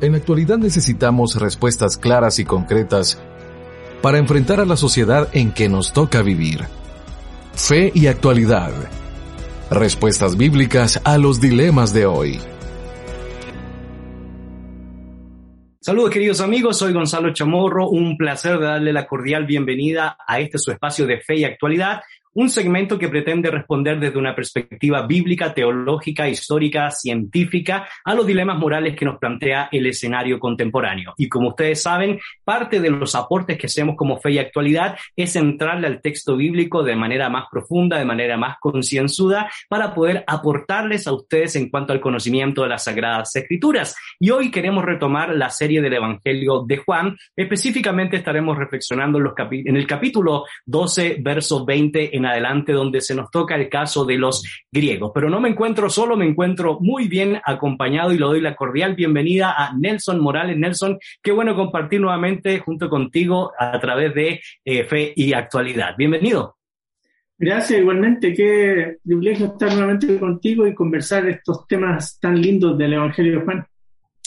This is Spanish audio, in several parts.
En la actualidad necesitamos respuestas claras y concretas para enfrentar a la sociedad en que nos toca vivir. Fe y actualidad. Respuestas bíblicas a los dilemas de hoy. Saludos queridos amigos, soy Gonzalo Chamorro, un placer darle la cordial bienvenida a este su espacio de fe y actualidad un segmento que pretende responder desde una perspectiva bíblica, teológica, histórica, científica a los dilemas morales que nos plantea el escenario contemporáneo. Y como ustedes saben, parte de los aportes que hacemos como fe y actualidad es entrarle al texto bíblico de manera más profunda, de manera más concienzuda, para poder aportarles a ustedes en cuanto al conocimiento de las Sagradas Escrituras. Y hoy queremos retomar la serie del Evangelio de Juan. Específicamente estaremos reflexionando en, el capítulo 12, verso 20 en adelante donde se nos toca el caso de los griegos. Pero no me encuentro solo, me encuentro muy bien acompañado y le doy la cordial bienvenida a Nelson Morales. Nelson, qué bueno compartir nuevamente junto contigo a través de eh, Fe y Actualidad. Bienvenido. Gracias, igualmente. Qué privilegio estar nuevamente contigo y conversar estos temas tan lindos del Evangelio de Juan.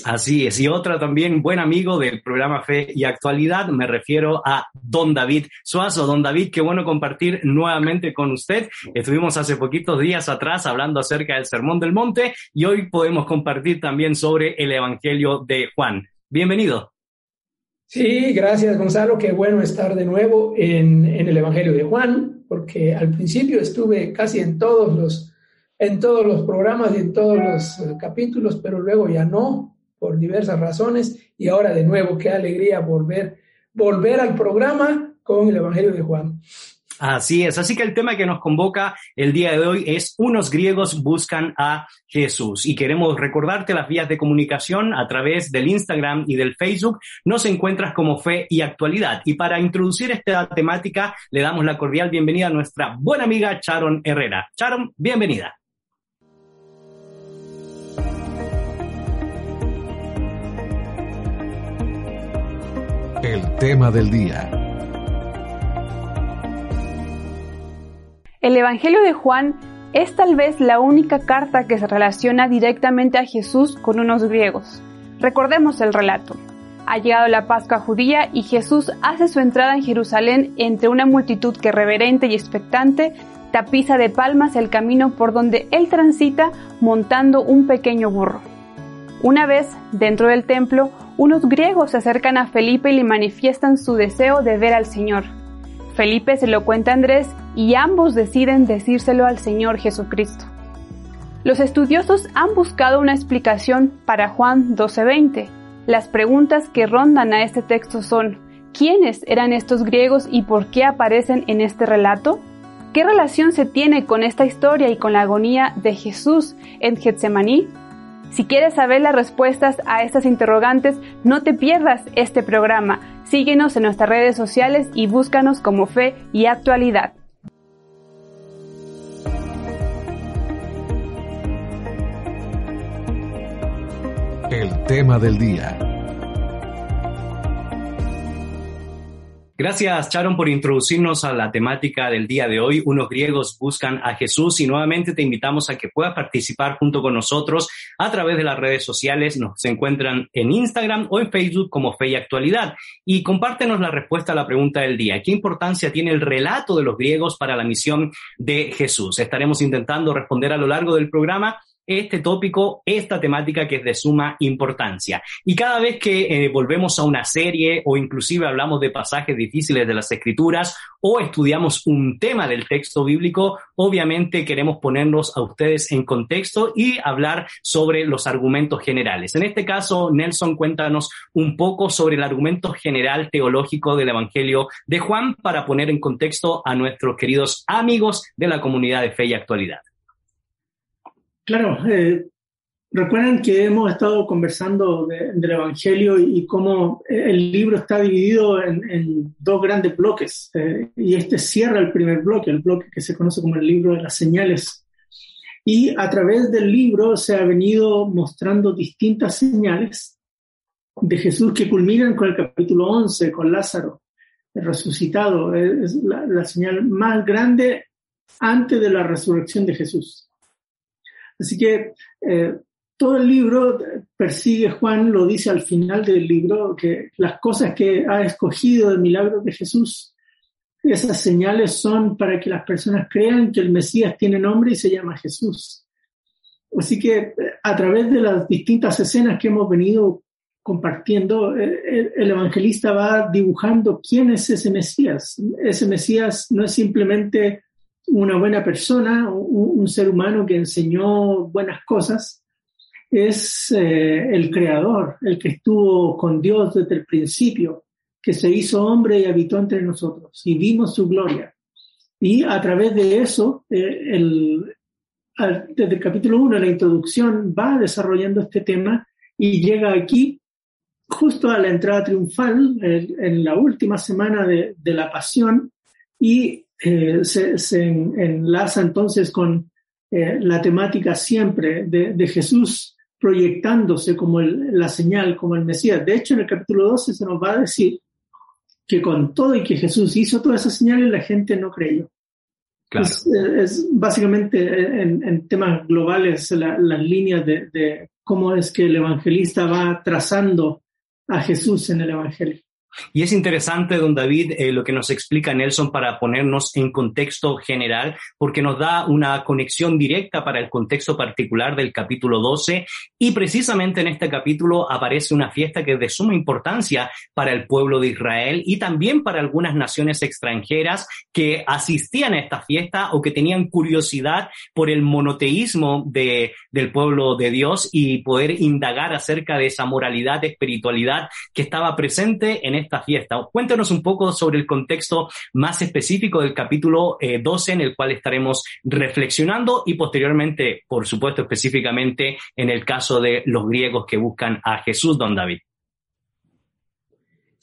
Así es, y otra también buen amigo del programa Fe y Actualidad, me refiero a Don David Suazo. Don David, qué bueno compartir nuevamente con usted. Estuvimos hace poquitos días atrás hablando acerca del Sermón del Monte y hoy podemos compartir también sobre el Evangelio de Juan. Bienvenido. Sí, gracias Gonzalo, qué bueno estar de nuevo en, en el Evangelio de Juan, porque al principio estuve casi en todos los, en todos los programas y en todos los eh, capítulos, pero luego ya no, por diversas razones y ahora de nuevo, qué alegría volver, volver al programa con el Evangelio de Juan. Así es, así que el tema que nos convoca el día de hoy es unos griegos buscan a Jesús y queremos recordarte las vías de comunicación a través del Instagram y del Facebook. Nos encuentras como fe y actualidad. Y para introducir esta temática le damos la cordial bienvenida a nuestra buena amiga Sharon Herrera. Sharon, bienvenida. El tema del día. El Evangelio de Juan es tal vez la única carta que se relaciona directamente a Jesús con unos griegos. Recordemos el relato. Ha llegado la Pascua judía y Jesús hace su entrada en Jerusalén entre una multitud que reverente y expectante tapiza de palmas el camino por donde él transita montando un pequeño burro. Una vez dentro del templo, unos griegos se acercan a Felipe y le manifiestan su deseo de ver al Señor. Felipe se lo cuenta a Andrés y ambos deciden decírselo al Señor Jesucristo. Los estudiosos han buscado una explicación para Juan 12:20. Las preguntas que rondan a este texto son, ¿quiénes eran estos griegos y por qué aparecen en este relato? ¿Qué relación se tiene con esta historia y con la agonía de Jesús en Getsemaní? Si quieres saber las respuestas a estas interrogantes, no te pierdas este programa. Síguenos en nuestras redes sociales y búscanos como Fe y Actualidad. El tema del día. Gracias, Sharon, por introducirnos a la temática del día de hoy. Unos griegos buscan a Jesús y nuevamente te invitamos a que puedas participar junto con nosotros a través de las redes sociales. Nos encuentran en Instagram o en Facebook como Fe y Actualidad. Y compártenos la respuesta a la pregunta del día. ¿Qué importancia tiene el relato de los griegos para la misión de Jesús? Estaremos intentando responder a lo largo del programa este tópico, esta temática que es de suma importancia. Y cada vez que eh, volvemos a una serie o inclusive hablamos de pasajes difíciles de las escrituras o estudiamos un tema del texto bíblico, obviamente queremos ponernos a ustedes en contexto y hablar sobre los argumentos generales. En este caso, Nelson, cuéntanos un poco sobre el argumento general teológico del Evangelio de Juan para poner en contexto a nuestros queridos amigos de la comunidad de fe y actualidad. Claro, eh, recuerden que hemos estado conversando del Evangelio y, cómo el libro está dividido en, dos grandes bloques eh, y este cierra el primer bloque, el bloque que se conoce como el libro de las señales. Y a través del libro se ha venido mostrando distintas señales de Jesús que culminan con el capítulo 11, con Lázaro resucitado. Es la, la señal más grande antes de la resurrección de Jesús. Así que eh, todo el libro persigue, Juan lo dice al final del libro, que las cosas que ha escogido del milagro de Jesús, esas señales son para que las personas crean que el Mesías tiene nombre y se llama Jesús. Así que a través de las distintas escenas que hemos venido compartiendo, eh, el evangelista va dibujando quién es ese Mesías. Ese Mesías no es simplemente una buena persona, un, ser humano que enseñó buenas cosas, es eh, el creador, el que estuvo con Dios desde el principio, que se hizo hombre y habitó entre nosotros y vimos su gloria. Y a través de eso, eh, el, desde el capítulo 1, la introducción va desarrollando este tema y llega aquí justo a la entrada triunfal, en, la última semana de, de la pasión, y eh, se, se, enlaza entonces con eh, la temática siempre de, de Jesús proyectándose como el, la señal, como el Mesías. De hecho, en el capítulo 12 se nos va a decir que con todo y que Jesús hizo todas esas señales, la gente no creyó. Claro. Es, es, básicamente en, en temas globales la, las líneas de, de, cómo es que el evangelista va trazando a Jesús en el Evangelio. Y es interesante, don David, eh, lo que nos explica Nelson para ponernos en contexto general, porque nos da una conexión directa para el contexto particular del capítulo 12 y precisamente en este capítulo aparece una fiesta que es de suma importancia para el pueblo de Israel y también para algunas naciones extranjeras que asistían a esta fiesta o que tenían curiosidad por el monoteísmo de, del pueblo de Dios y poder indagar acerca de esa moralidad, espiritualidad que estaba presente en esta fiesta. Cuéntanos un poco sobre el contexto más específico del capítulo eh, 12 en el cual estaremos reflexionando y posteriormente, por supuesto, específicamente en el caso de los griegos que buscan a Jesús, don David.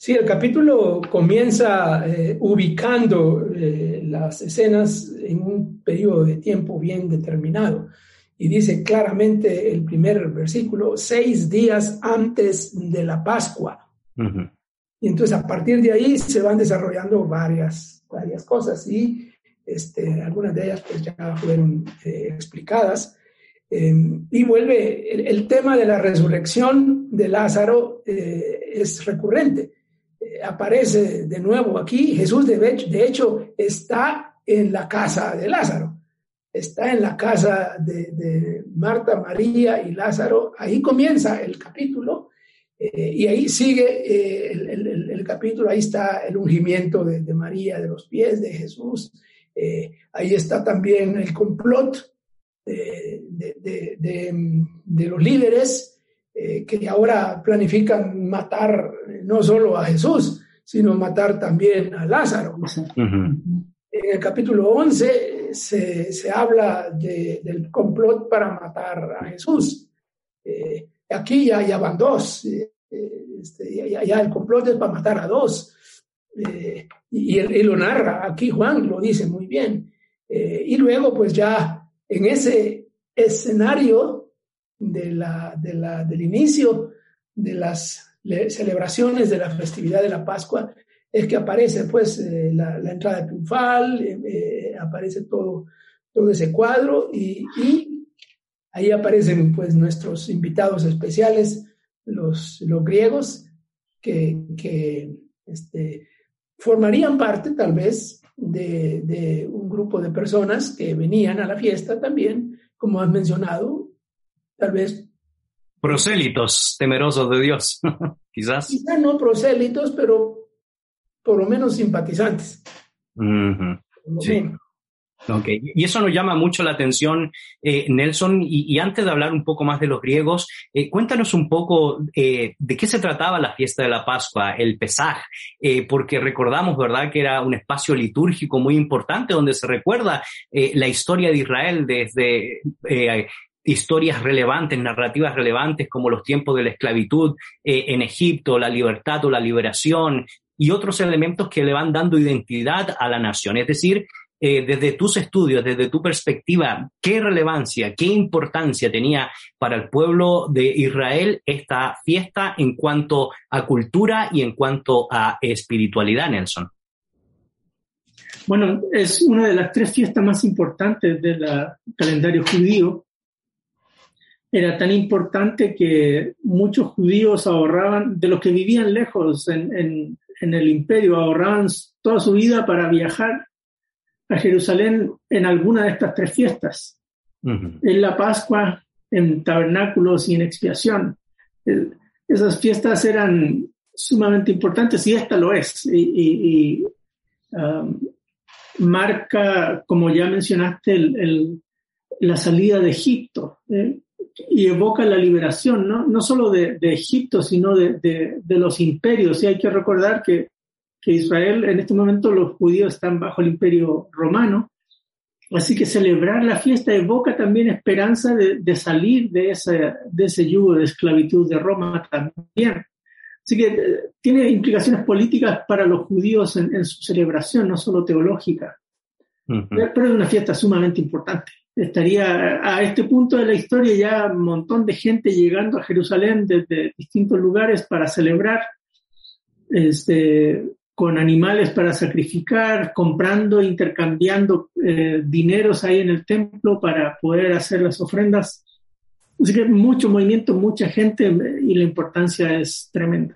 Sí, el capítulo comienza eh, ubicando eh, las escenas en un periodo de tiempo bien determinado. Y dice claramente el primer versículo, seis días antes de la Pascua. Uh -huh. Y entonces a partir de ahí se van desarrollando varias, varias cosas y este, algunas de ellas pues ya fueron eh, explicadas. Eh, y vuelve, el, tema de la resurrección de Lázaro eh, es recurrente. Eh, aparece de nuevo aquí. Jesús de, hecho está en la casa de Lázaro. Está en la casa de Marta, María y Lázaro. Ahí comienza el capítulo eh, y ahí sigue eh, el, el, el, capítulo, ahí está el ungimiento de, de, María, de los pies de Jesús, eh, ahí está también el complot de, de los líderes que ahora planifican matar no solo a Jesús, sino matar también a Lázaro. Uh -huh. En el capítulo 11 se, se habla del complot para matar a Jesús. Eh, Aquí ya, ya van dos, eh, este, ya, ya, el complot es para matar a dos. Eh, y, él, él, lo narra, aquí Juan lo dice muy bien. Eh, y luego, pues ya en ese escenario de la, de la, del inicio de las celebraciones de la festividad de la Pascua, es que aparece pues eh, la, la, entrada triunfal, eh, aparece todo, todo ese cuadro y, y Ahí aparecen pues nuestros invitados especiales, los, los griegos, que, que este, formarían parte tal vez de, de, un grupo de personas que venían a la fiesta también, como has mencionado, tal vez. Prosélitos, temerosos de Dios, quizás. Quizás no prosélitos, pero por lo menos simpatizantes. Uh -huh. sí. Okay. Y eso nos llama mucho la atención, eh, Nelson. Y, y, antes de hablar un poco más de los griegos, eh, cuéntanos un poco eh, de qué se trataba la fiesta de la Pascua, el Pesaj, eh, porque recordamos, ¿verdad?, que era un espacio litúrgico muy importante donde se recuerda eh, la historia de Israel desde eh, historias relevantes, narrativas relevantes como los tiempos de la esclavitud en Egipto, la libertad o la liberación y otros elementos que le van dando identidad a la nación. Es decir, eh, desde tus estudios, desde tu perspectiva, ¿qué relevancia, qué importancia tenía para el pueblo de Israel esta fiesta en cuanto a cultura y en cuanto a espiritualidad, Nelson? Bueno, es una de las tres fiestas más importantes del calendario judío. era tan importante que muchos judíos ahorraban, de los que vivían lejos en, el imperio, ahorraban toda su vida para viajar a Jerusalén en alguna de estas tres fiestas. En la Pascua, en tabernáculos y en expiación. esas fiestas eran sumamente importantes y esta lo es. Y, um, marca, como ya mencionaste, la salida de Egipto. ¿eh? y evoca la liberación, no, no solo de, Egipto, sino de, los imperios. Y hay que recordar que, Israel, en este momento los judíos están bajo el imperio romano, así que celebrar la fiesta evoca también esperanza de, salir de ese, de ese yugo de esclavitud de Roma también. Así que eh, tiene implicaciones políticas para los judíos en, su celebración, no solo teológica. Pero es una fiesta sumamente importante estaría a este punto de la historia ya un montón de gente llegando a Jerusalén desde distintos lugares para celebrar, este, con animales para sacrificar, comprando, intercambiando eh, dineros ahí en el templo para poder hacer las ofrendas. Así que mucho movimiento, mucha gente y la importancia es tremenda.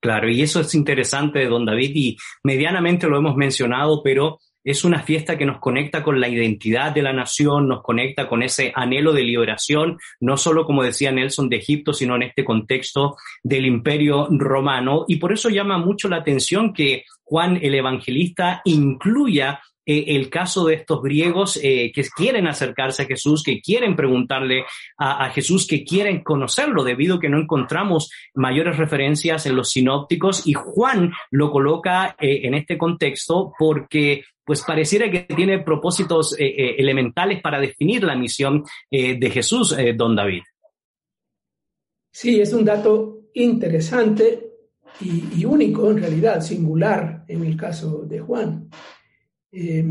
Claro, y eso es interesante, don David, y medianamente lo hemos mencionado, pero es una fiesta que nos conecta con la identidad de la nación, nos conecta con ese anhelo de liberación, no solo, como decía Nelson, de Egipto, sino en este contexto del imperio romano. Y por eso llama mucho la atención que Juan el Evangelista incluya eh, el caso de estos griegos eh, que quieren acercarse a Jesús, que quieren preguntarle a, Jesús, que quieren conocerlo, debido a que no encontramos mayores referencias en los sinópticos y Juan lo coloca eh, en este contexto porque pues pareciera que tiene propósitos elementales para definir la misión de Jesús, don David. Sí, es un dato interesante y, y único en realidad, singular en el caso de Juan. Eh,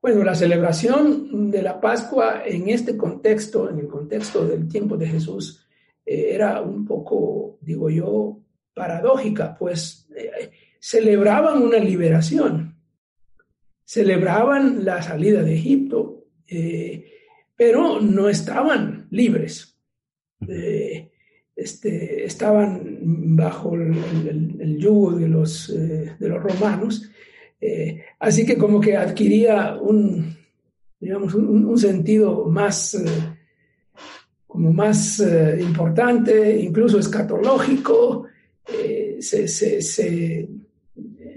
bueno, la celebración de la Pascua en este contexto, en el contexto del tiempo de Jesús, eh, era un poco, digo yo, paradójica, pues eh, celebraban una liberación, celebraban la salida de Egipto, pero no estaban libres. Este, estaban bajo el, yugo de los, de los romanos eh, así que como que adquiría un, digamos, un, sentido más, eh, como más eh, importante, incluso escatológico.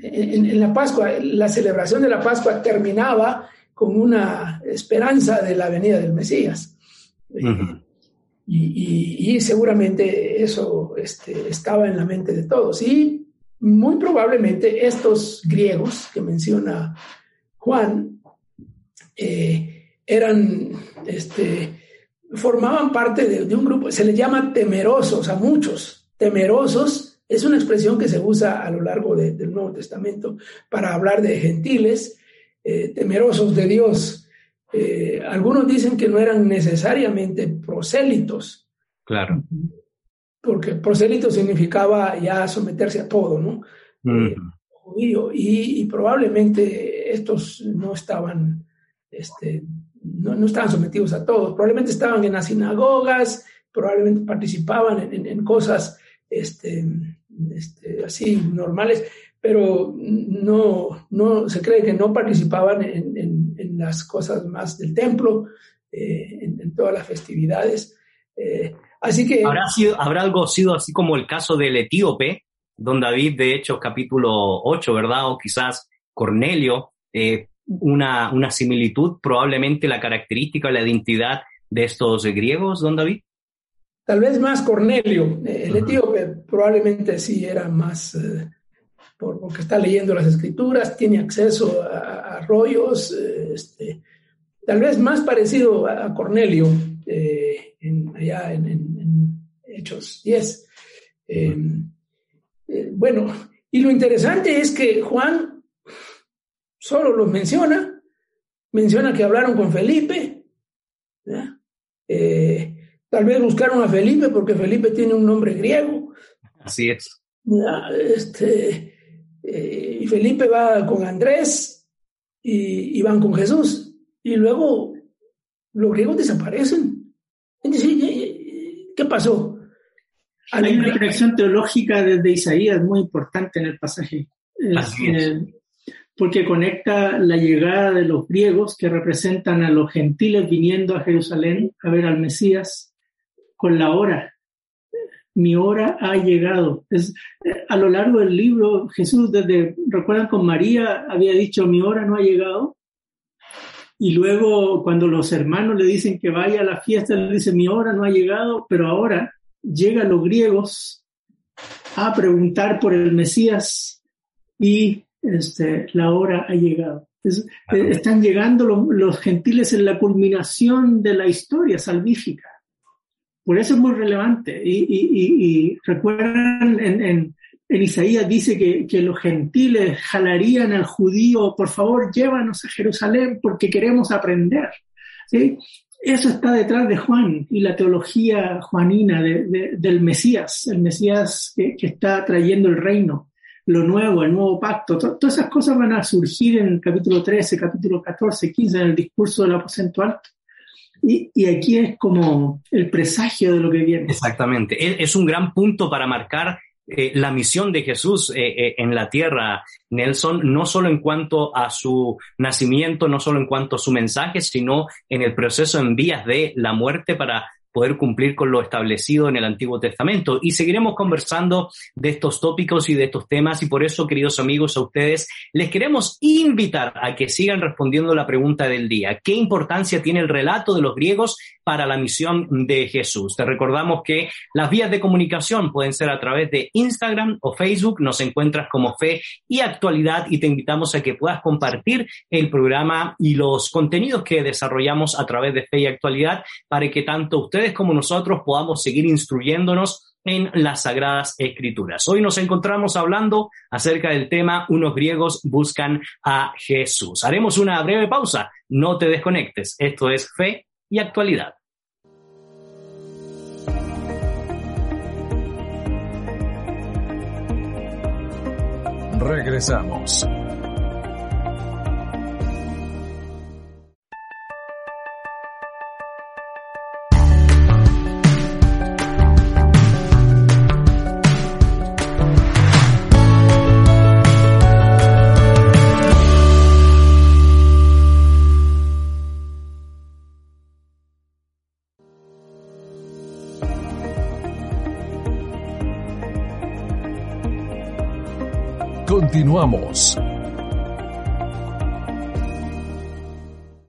en, la Pascua, la celebración de la Pascua terminaba con una esperanza de la venida del Mesías. y, seguramente eso este, estaba en la mente de todos. Y muy probablemente estos griegos que menciona Juan eh, eran, este, formaban parte de, un grupo, se les llama temerosos a muchos. Temerosos es una expresión que se usa a lo largo del Nuevo Testamento para hablar de gentiles, eh, temerosos de Dios. Eh, algunos dicen que no eran necesariamente prosélitos. Claro porque prosélito significaba ya someterse a todo, ¿no? Eh, y, probablemente estos no estaban, este, no, estaban sometidos a todo, probablemente estaban en las sinagogas, probablemente participaban en, cosas este, este, así normales, pero no, no se cree que no participaban en, las cosas más del templo, eh, en, todas las festividades. Eh, Así que... ¿Habrá, sido, ¿Habrá algo sido así como el caso del etíope, don David, de hecho, capítulo 8, ¿verdad? O quizás Cornelio, eh, una, una similitud, probablemente la característica, la identidad de estos griegos, don David? Tal vez más Cornelio. El etíope probablemente sí era más, eh, porque está leyendo las escrituras, tiene acceso a, rollos, eh, este, tal vez más parecido a, Cornelio, allá en, Hechos 10. Eh, eh, bueno, y lo interesante es que Juan solo los menciona, menciona que hablaron con Felipe, eh, tal vez buscaron a Felipe porque Felipe tiene un nombre griego. Así es. Este, y Felipe va con Andrés y, van con Jesús. Y luego los griegos desaparecen. Entonces, ¿Qué pasó? Hay una conexión teológica desde Isaías muy importante en el pasaje. Eh, porque conecta la llegada de los griegos que representan a los gentiles viniendo a Jerusalén a ver al Mesías con la hora. Mi hora ha llegado. Es, eh, a lo largo del libro, Jesús, desde, recuerdan con María, había dicho, mi hora no ha llegado. Y luego, cuando los hermanos le dicen que vaya a la fiesta, le dice, mi hora no ha llegado, pero ahora llegan los griegos a preguntar por el Mesías y este, la hora ha llegado. Eh, están llegando los gentiles en la culminación de la historia salvífica. Por eso es muy relevante. Y, recuerdan, en, Isaías dice que, que, los gentiles jalarían al judío, por favor, llévanos a Jerusalén porque queremos aprender. ¿Sí? Eso está detrás de Juan y la teología juanina del Mesías, el Mesías que, está trayendo el reino, lo nuevo, el nuevo pacto. todas esas cosas van a surgir en el capítulo 13, capítulo 14, 15, en el discurso del aposento alto. Y, y, aquí es como el presagio de lo que viene. Exactamente. Es un gran punto para marcar eh, la misión de Jesús eh, eh, en la tierra, Nelson, no solo en cuanto a su nacimiento, no solo en cuanto a su mensaje, sino en el proceso en vías de la muerte para poder cumplir con lo establecido en el Antiguo Testamento. Y seguiremos conversando de estos tópicos y de estos temas y por eso, queridos amigos, a ustedes les queremos invitar a que sigan respondiendo la pregunta del día. ¿Qué importancia tiene el relato de los griegos para la misión de Jesús? Te recordamos que las vías de comunicación pueden ser a través de Instagram o Facebook. Nos encuentras como Fe y Actualidad y te invitamos a que puedas compartir el programa y los contenidos que desarrollamos a través de Fe y Actualidad para que tanto ustedes como nosotros podamos seguir instruyéndonos en las Sagradas Escrituras. Hoy nos encontramos hablando acerca del tema Unos griegos buscan a Jesús. Haremos una breve pausa. No te desconectes. Esto es fe y actualidad. Regresamos. Continuamos.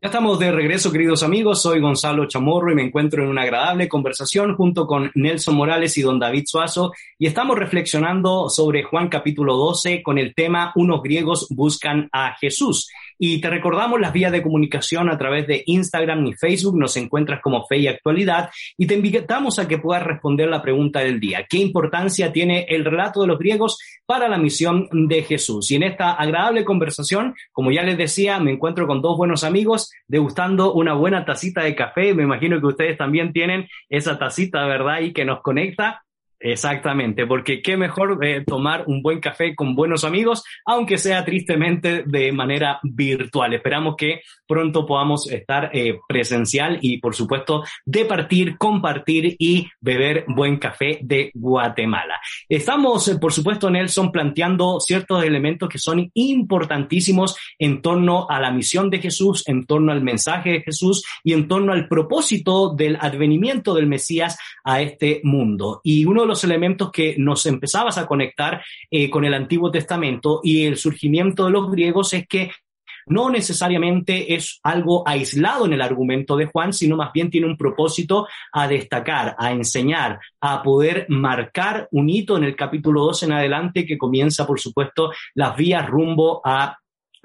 Ya estamos de regreso, queridos amigos. Soy Gonzalo Chamorro y me encuentro en una agradable conversación junto con Nelson Morales y don David Suazo y estamos reflexionando sobre Juan capítulo 12 con el tema Unos griegos buscan a Jesús. Y te recordamos las vías de comunicación a través de Instagram y Facebook. Nos encuentras como Fe y Actualidad y te invitamos a que puedas responder la pregunta del día. ¿Qué importancia tiene el relato de los griegos para la misión de Jesús? Y en esta agradable conversación, como ya les decía, me encuentro con dos buenos amigos degustando una buena tacita de café. Me imagino que ustedes también tienen esa tacita, ¿verdad? Y que nos conecta Exactamente, porque qué mejor eh, tomar un buen café con buenos amigos, aunque sea tristemente de manera virtual. Esperamos que pronto podamos estar eh, presencial y, por supuesto, departir, compartir y beber buen café de Guatemala. Estamos, eh, por supuesto, Nelson, planteando ciertos elementos que son importantísimos en torno a la misión de Jesús, en torno al mensaje de Jesús y en torno al propósito del advenimiento del Mesías a este mundo. Y uno los elementos que nos empezabas a conectar eh, con el Antiguo Testamento y el surgimiento de los griegos es que no necesariamente es algo aislado en el argumento de Juan, sino más bien tiene un propósito a destacar, a enseñar, a poder marcar un hito en el capítulo 2 en adelante que comienza, por supuesto, las vías rumbo a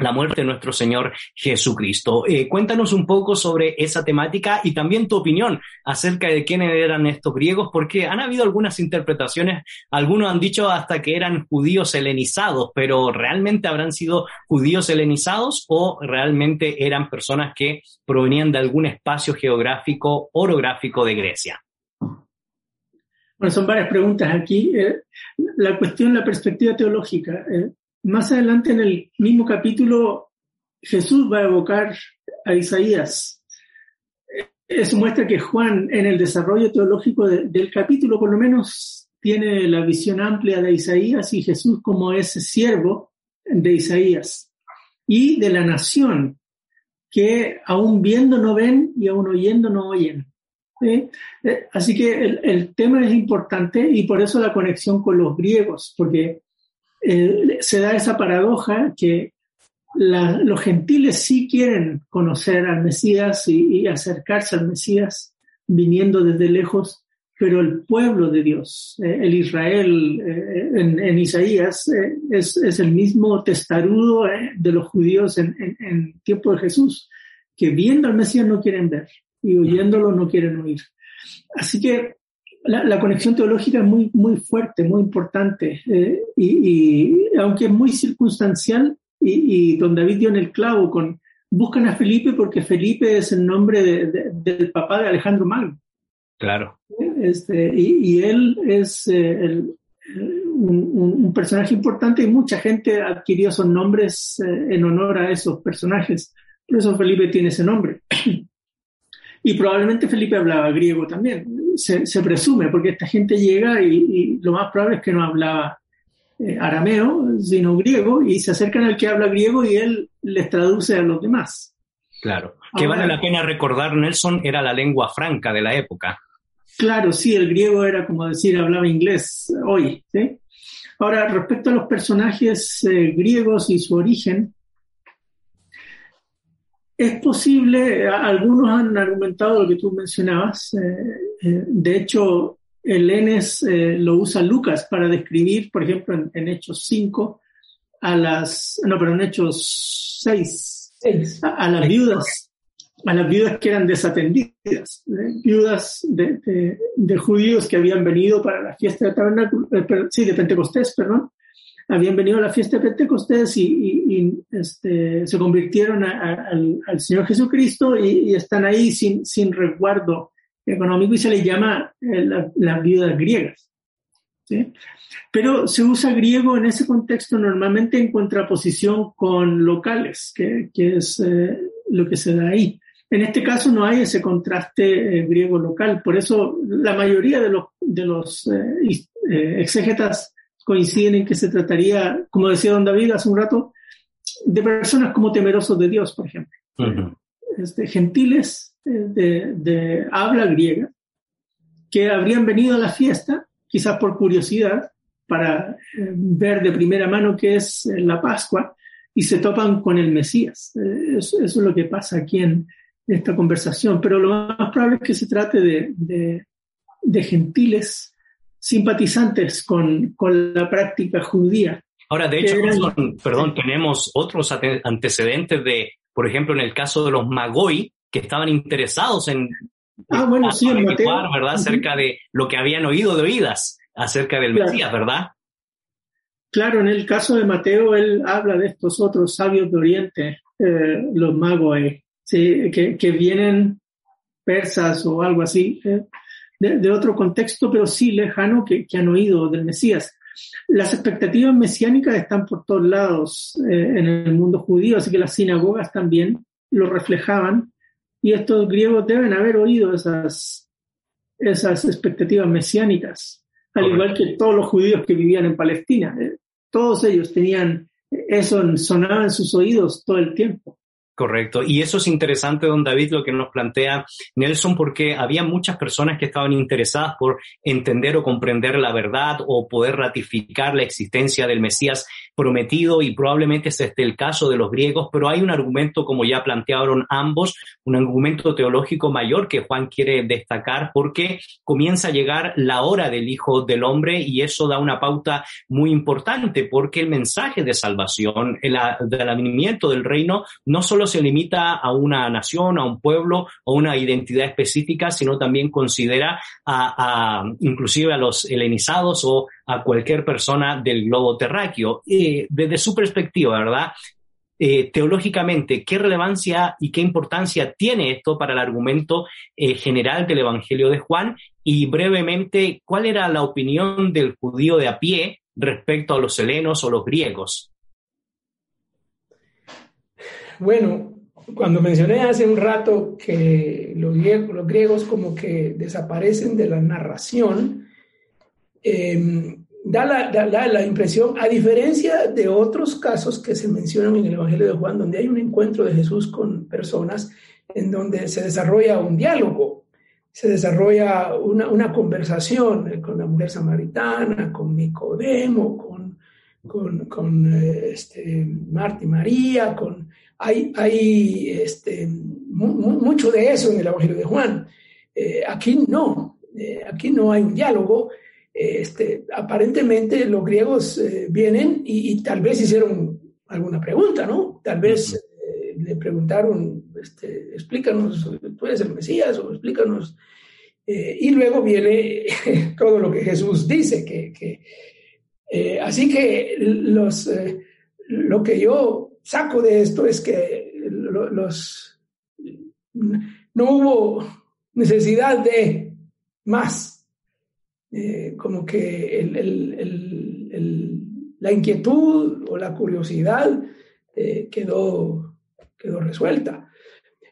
la muerte de nuestro Señor Jesucristo. Eh, cuéntanos un poco sobre esa temática y también tu opinión acerca de quiénes eran estos griegos, porque han habido algunas interpretaciones, algunos han dicho hasta que eran judíos helenizados, pero ¿realmente habrán sido judíos helenizados o realmente eran personas que provenían de algún espacio geográfico, orográfico de Grecia? Bueno, son varias preguntas aquí. Eh, la cuestión, la perspectiva teológica. Eh, más adelante en el mismo capítulo, Jesús va a evocar a Isaías. eso muestra que Juan en el desarrollo teológico del capítulo por lo menos tiene la visión amplia de Isaías y Jesús como ese siervo de Isaías y de la nación que aún viendo no ven y aún oyendo no oyen. Eh, así que el, tema es importante y por eso la conexión con los griegos, porque eh, se da esa paradoja que los gentiles sí quieren conocer al Mesías y, acercarse al Mesías viniendo desde lejos, pero el pueblo de Dios, eh, el Israel en, Isaías, es, el mismo testarudo de los judíos en, en tiempo de Jesús, que viendo al Mesías no quieren ver y oyéndolo no quieren oír. Así que la, conexión teológica es muy, muy fuerte, muy importante, eh, y, aunque es muy circunstancial, y, don David dio en el clavo con, buscan a Felipe porque Felipe es el nombre del papá de Alejandro Magno. Claro. Este, y, él es eh, un, personaje importante y mucha gente adquirió esos nombres eh, en honor a esos personajes. Por eso Felipe tiene ese nombre. Y probablemente Felipe hablaba griego también, se, presume, porque esta gente llega y, lo más probable es que no hablaba eh, arameo, sino griego, y se acercan al que habla griego y él les traduce a los demás. Claro, que vale la pena recordar, Nelson era la lengua franca de la época. Claro, sí, el griego era como decir, hablaba inglés hoy. Ahora, respecto a los personajes eh, griegos y su origen, es posible, algunos han argumentado lo que tú mencionabas, eh, eh, de hecho, el Enes eh, lo usa Lucas para describir, por ejemplo, en, Hechos 5, a las, no, pero en Hechos 6, a, las viudas, a las viudas que eran desatendidas, viudas de, de, judíos que habían venido para la fiesta de tabernáculo, sí, de Pentecostés, perdón, habían venido a la fiesta de Pentecostés y, este, se convirtieron al, Señor Jesucristo y, están ahí sin, sin resguardo económico y se les llama eh, las viudas griegas. Pero se usa griego en ese contexto normalmente en contraposición con locales, que, es eh, lo que se da ahí. En este caso no hay ese contraste eh, griego local, por eso la mayoría de los, de los exégetas coinciden en que se trataría, como decía don David hace un rato, de personas como temerosos de Dios, por ejemplo. este, gentiles eh, de, habla griega que habrían venido a la fiesta, quizás por curiosidad, para eh, ver de primera mano qué es eh, la Pascua, y se topan con el Mesías. Eso, es lo que pasa aquí en esta conversación. Pero lo más probable es que se trate de, de gentiles simpatizantes con, con la práctica judía. Ahora, de hecho, perdón, tenemos otros antecedentes de, por ejemplo, en el caso de los Magoi, que estaban interesados en ah, bueno, sí, ¿verdad? Acerca de lo que habían oído de oídas acerca del Mesías, ¿verdad? Claro, en el caso de Mateo, él habla de estos otros sabios de Oriente, eh, los Magoi, que, que, vienen persas o algo así, eh, de, otro contexto, pero sí lejano, que, han oído del Mesías. Las expectativas mesiánicas están por todos lados eh, en el mundo judío, así que las sinagogas también lo reflejaban, y estos griegos deben haber oído esas, esas expectativas mesiánicas, al igual que todos los judíos que vivían en Palestina. Eh, todos ellos tenían eso, sonaba en sus oídos todo el tiempo. Correcto. Y eso es interesante, don David, lo que nos plantea Nelson, porque había muchas personas que estaban interesadas por entender o comprender la verdad o poder ratificar la existencia del Mesías prometido y probablemente es este el caso de los griegos, pero hay un argumento, como ya plantearon ambos, un argumento teológico mayor que Juan quiere destacar porque comienza a llegar la hora del Hijo del Hombre y eso da una pauta muy importante porque el mensaje de salvación, el, del advenimiento del reino, no solo se limita a una nación, a un pueblo o una identidad específica, sino también considera a, inclusive a los helenizados o a cualquier persona del globo terráqueo. desde su perspectiva, ¿verdad? Eh, teológicamente, ¿qué relevancia y qué importancia tiene esto para el argumento eh, general del Evangelio de Juan? Y brevemente, ¿cuál era la opinión del judío de a pie respecto a los helenos o los griegos? Bueno, cuando mencioné hace un rato que los griegos, los griegos como que desaparecen de la narración, em, da, la, la, impresión, a diferencia de otros casos que se mencionan en el Evangelio de Juan, donde hay un encuentro de Jesús con personas en donde se desarrolla un diálogo, se desarrolla una, una conversación con la mujer samaritana, con Nicodemo, con, con, con este, Marta y María, con, hay, hay este, mucho de eso en el Evangelio de Juan. Eh, aquí no, eh, aquí no hay un diálogo, este, aparentemente los griegos eh, vienen y, tal vez hicieron alguna pregunta, ¿no? Tal vez eh, le preguntaron, este, explícanos, tú eres el Mesías o explícanos. Eh, y luego viene todo lo que Jesús dice, que, que así que los, lo que yo saco de esto es que los, no hubo necesidad de más eh, como que la inquietud o la curiosidad eh, quedó, quedó resuelta.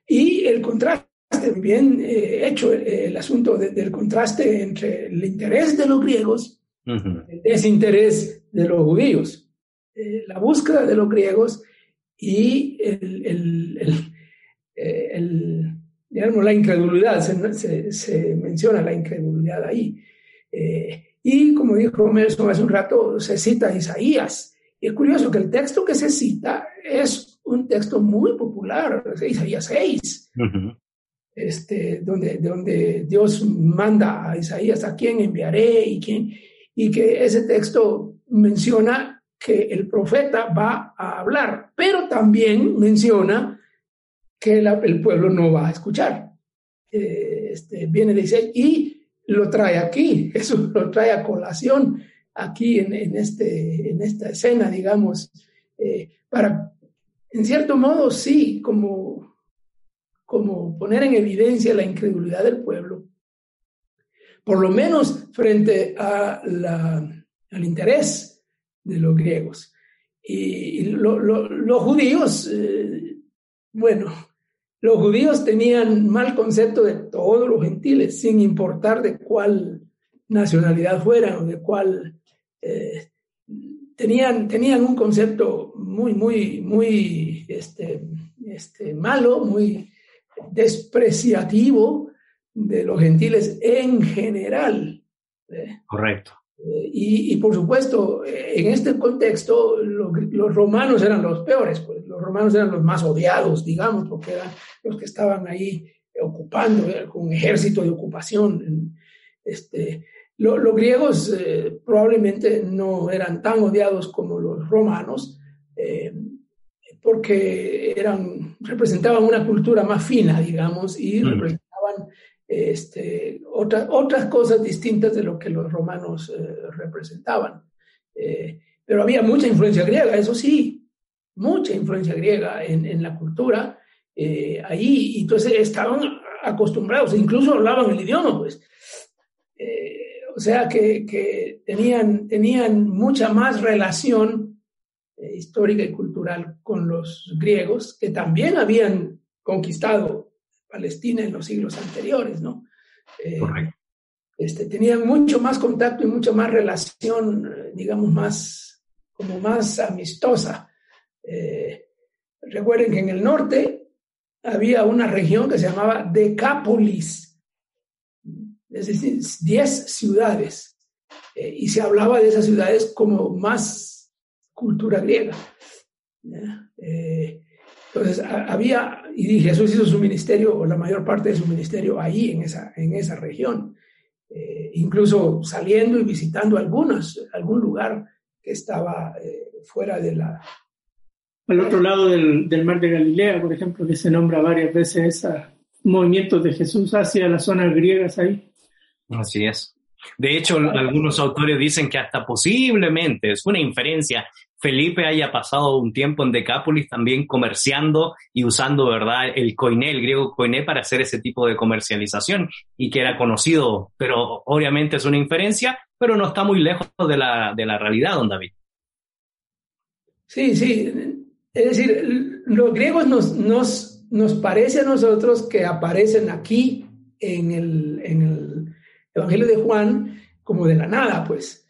Y el contraste, bien eh, hecho el, asunto del contraste entre el interés de los griegos, y el desinterés de los judíos, la búsqueda de los griegos y el, digamos, la incredulidad, se, se, menciona la incredulidad ahí. Eh, y como dijo Nelson hace un rato, se cita Isaías. Y es curioso que el texto que se cita es un texto muy popular, Isaías 6, este, donde, donde Dios manda a Isaías a quién enviaré y quién, y que ese texto menciona que el profeta va a hablar, pero también menciona que el pueblo no va a escuchar. Eh, este, viene de Isaías y lo trae aquí, eso lo trae a colación aquí en, en este, en esta escena, digamos, eh, para, en cierto modo, sí, como, como poner en evidencia la incredulidad del pueblo, por lo menos frente a la, al interés de los griegos. Y, los judíos, eh, bueno, los judíos tenían mal concepto de todos los gentiles, sin importar de cuál nacionalidad fueran o de cuál... Eh, tenían, tenían un concepto muy, muy, muy este, este, malo, muy despreciativo de los gentiles en general. ¿eh? Correcto. Y, por supuesto, en este contexto, los romanos eran los peores, pues los romanos eran los más odiados, digamos, porque eran los que estaban ahí ocupando, con un ejército de ocupación. Este, los griegos eh, probablemente no eran tan odiados como los romanos, eh, porque eran, representaban una cultura más fina, digamos, y mm. representaban este, otras, cosas distintas de lo que los romanos eh, representaban. Eh, pero había mucha influencia griega, eso sí, mucha influencia griega en, en la cultura eh, ahí, y entonces estaban acostumbrados, incluso hablaban el idioma, pues. o sea que, que, tenían, tenían mucha más relación histórica y cultural con los griegos, que también habían conquistado Palestina en los siglos anteriores, ¿no? Eh, Correcto. Este, tenían mucho más contacto y mucha más relación, eh, digamos, más, como más amistosa. Eh, recuerden que en el norte había una región que se llamaba Decápolis, es decir, 10 ciudades, y se hablaba de esas ciudades como más cultura griega. Entonces, había, y Jesús hizo su ministerio, o la mayor parte de su ministerio, ahí, en esa, en esa región. Eh, incluso saliendo y visitando algunos, algún lugar que estaba eh, fuera de la... Al otro lado del, del, mar de Galilea, por ejemplo, que se nombra varias veces esos movimientos de Jesús hacia las zonas griegas ahí. Así es. De hecho, algunos autores dicen que hasta posiblemente, es una inferencia, Felipe haya pasado un tiempo en Decápolis también comerciando y usando, ¿verdad?, el coiné, el griego coiné, para hacer ese tipo de comercialización y que era conocido, pero obviamente es una inferencia, pero no está muy lejos de la, de la realidad, don David. Sí, sí. Es decir, los griegos nos, nos nos parece a nosotros que aparecen aquí en el, en el Evangelio de Juan como de la nada, pues.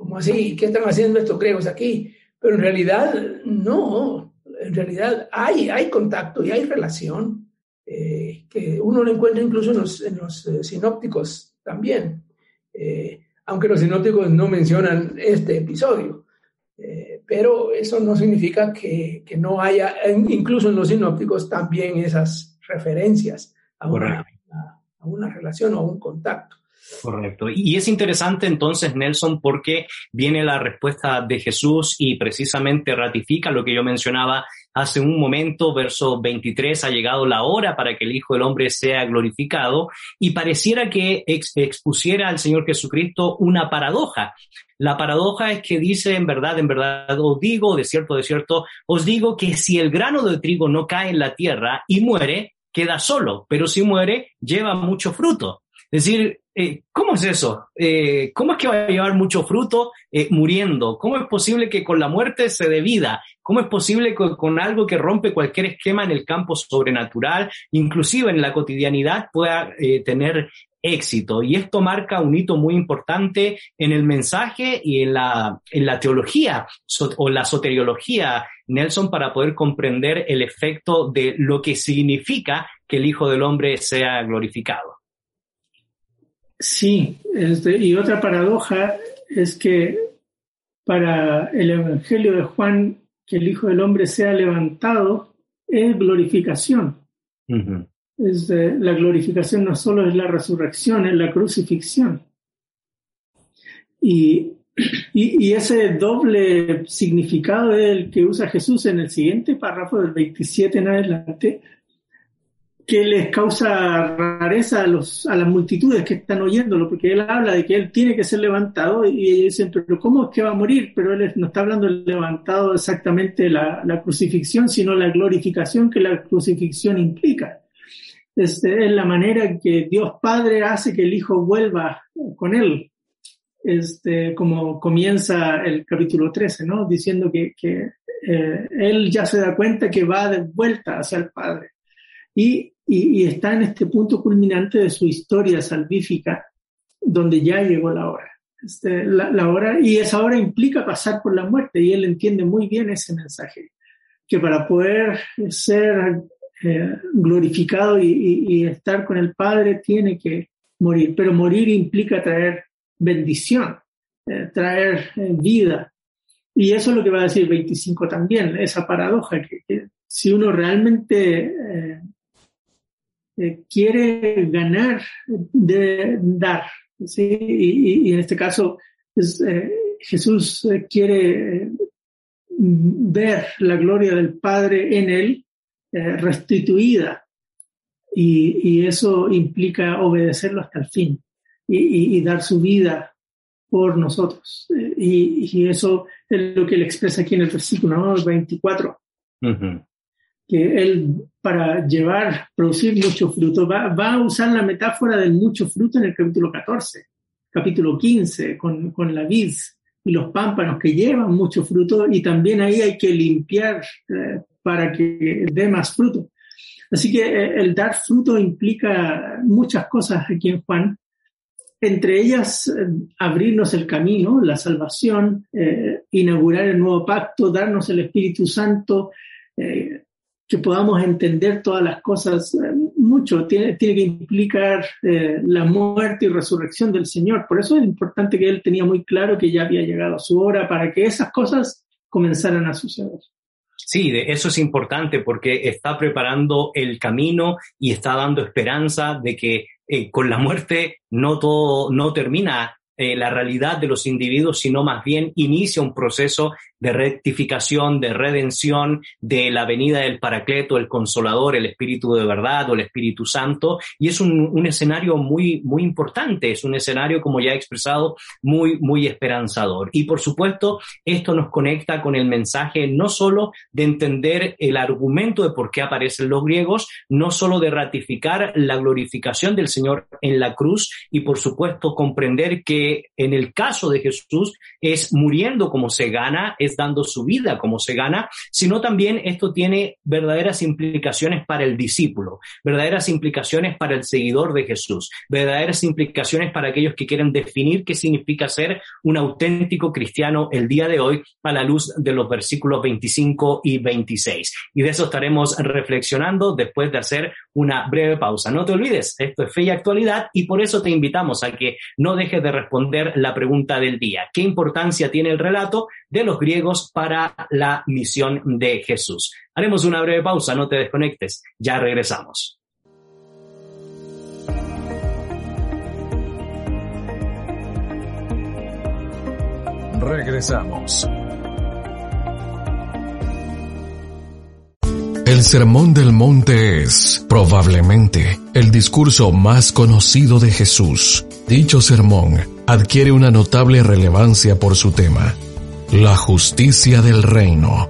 Como así, ¿qué están haciendo estos griegos aquí? Pero en realidad no, en realidad hay, hay contacto y hay relación, eh, que uno lo encuentra incluso en los, en los eh, sinópticos también, eh, aunque los sinópticos no mencionan este episodio. pero eso no significa que, que, no haya, incluso en los sinópticos, también esas referencias a una, a una relación o a un contacto. Correcto. Y es interesante entonces, Nelson, porque viene la respuesta de Jesús y precisamente ratifica lo que yo mencionaba hace un momento, verso 23, ha llegado la hora para que el Hijo del Hombre sea glorificado y pareciera que expusiera al Señor Jesucristo una paradoja. La paradoja es que dice, en verdad, en verdad os digo, de cierto, de cierto, os digo que si el grano de trigo no cae en la tierra y muere, queda solo, pero si muere, lleva mucho fruto. Es decir, eh, ¿cómo es eso? Eh, ¿Cómo es que va a llevar mucho fruto eh, muriendo? ¿Cómo es posible que con la muerte se dé vida? ¿Cómo es posible que con algo que rompe cualquier esquema en el campo sobrenatural, inclusive en la cotidianidad, pueda tener éxito? Y esto marca un hito muy importante en el mensaje y en la, en la teología o la soteriología, Nelson, para poder comprender el efecto de lo que significa que el Hijo del Hombre sea glorificado. Sí, este, y otra paradoja es que para el Evangelio de Juan, que el Hijo del Hombre sea levantado es glorificación. la glorificación no solo es la resurrección, es la crucifixión. Y, y, ese doble significado es el que usa Jesús en el siguiente párrafo del 27 en adelante, que les causa rareza a, los, a las multitudes que están oyéndolo, porque él habla de que él tiene que ser levantado y ellos dicen, pero ¿cómo es que va a morir? Pero él no está hablando del levantado exactamente la, la crucifixión, sino la glorificación que la crucifixión implica. Este, es la manera que Dios Padre hace que el Hijo vuelva con él. Este, como comienza el capítulo 13, ¿no? Diciendo que, que eh, él ya se da cuenta que va de vuelta hacia el Padre. Y y, está en este punto culminante de su historia salvífica, donde ya llegó la hora. Este, la, hora, y esa hora implica pasar por la muerte, y él entiende muy bien ese mensaje, que para poder ser eh, glorificado y, estar con el Padre tiene que morir, pero morir implica traer bendición, eh, traer eh, vida. Y eso es lo que va a decir 25 también, esa paradoja, que, que si uno realmente eh, quiere ganar de dar. Y, en este caso, eh, Jesús eh, quiere ver la gloria del Padre en él restituida. Y, eso implica obedecerlo hasta el fin y, dar su vida por nosotros. Y, eso es lo que él expresa aquí en el versículo 24 que él para llevar, producir mucho fruto, va, va, a usar la metáfora del mucho fruto en el capítulo 14, capítulo 15, con, con la vid y los pámpanos que llevan mucho fruto y también ahí hay que limpiar eh, para que dé más fruto. Así que eh, el dar fruto implica muchas cosas aquí en Juan, entre ellas eh, abrirnos el camino, la salvación, inaugurar el nuevo pacto, darnos el Espíritu Santo, que podamos entender todas las cosas eh, mucho. Tiene, tiene que implicar eh, la muerte y resurrección del Señor. Por eso es importante que Él tenía muy claro que ya había llegado su hora para que esas cosas comenzaran a suceder. Sí, eso es importante porque está preparando el camino y está dando esperanza de que eh, con la muerte no todo no termina la realidad de los individuos, sino más bien inicia un proceso de rectificación, de redención, de la venida del Paracleto, el Consolador, el Espíritu de verdad o el Espíritu Santo. Y es un, escenario muy, muy importante, es un escenario, como ya he expresado, muy, muy esperanzador. Y por supuesto, esto nos conecta con el mensaje no solo de entender el argumento de por qué aparecen los griegos, no solo de ratificar la glorificación del Señor en la cruz y por supuesto comprender que en el caso de Jesús es muriendo como se gana, es dando su vida como se gana, sino también esto tiene verdaderas implicaciones para el discípulo, verdaderas implicaciones para el seguidor de Jesús, verdaderas implicaciones para aquellos que quieren definir qué significa ser un auténtico cristiano el día de hoy a la luz de los versículos 25 y 26. Y de eso estaremos reflexionando después de hacer una breve pausa. No te olvides, esto es fe y actualidad y por eso te invitamos a que no dejes de responder la pregunta del día. ¿Qué importancia tiene el relato de los griegos para la misión de Jesús? Haremos una breve pausa, no te desconectes, ya regresamos. Regresamos. El Sermón del Monte es, probablemente, el discurso más conocido de Jesús. Dicho sermón adquiere una notable relevancia por su tema, la justicia del reino.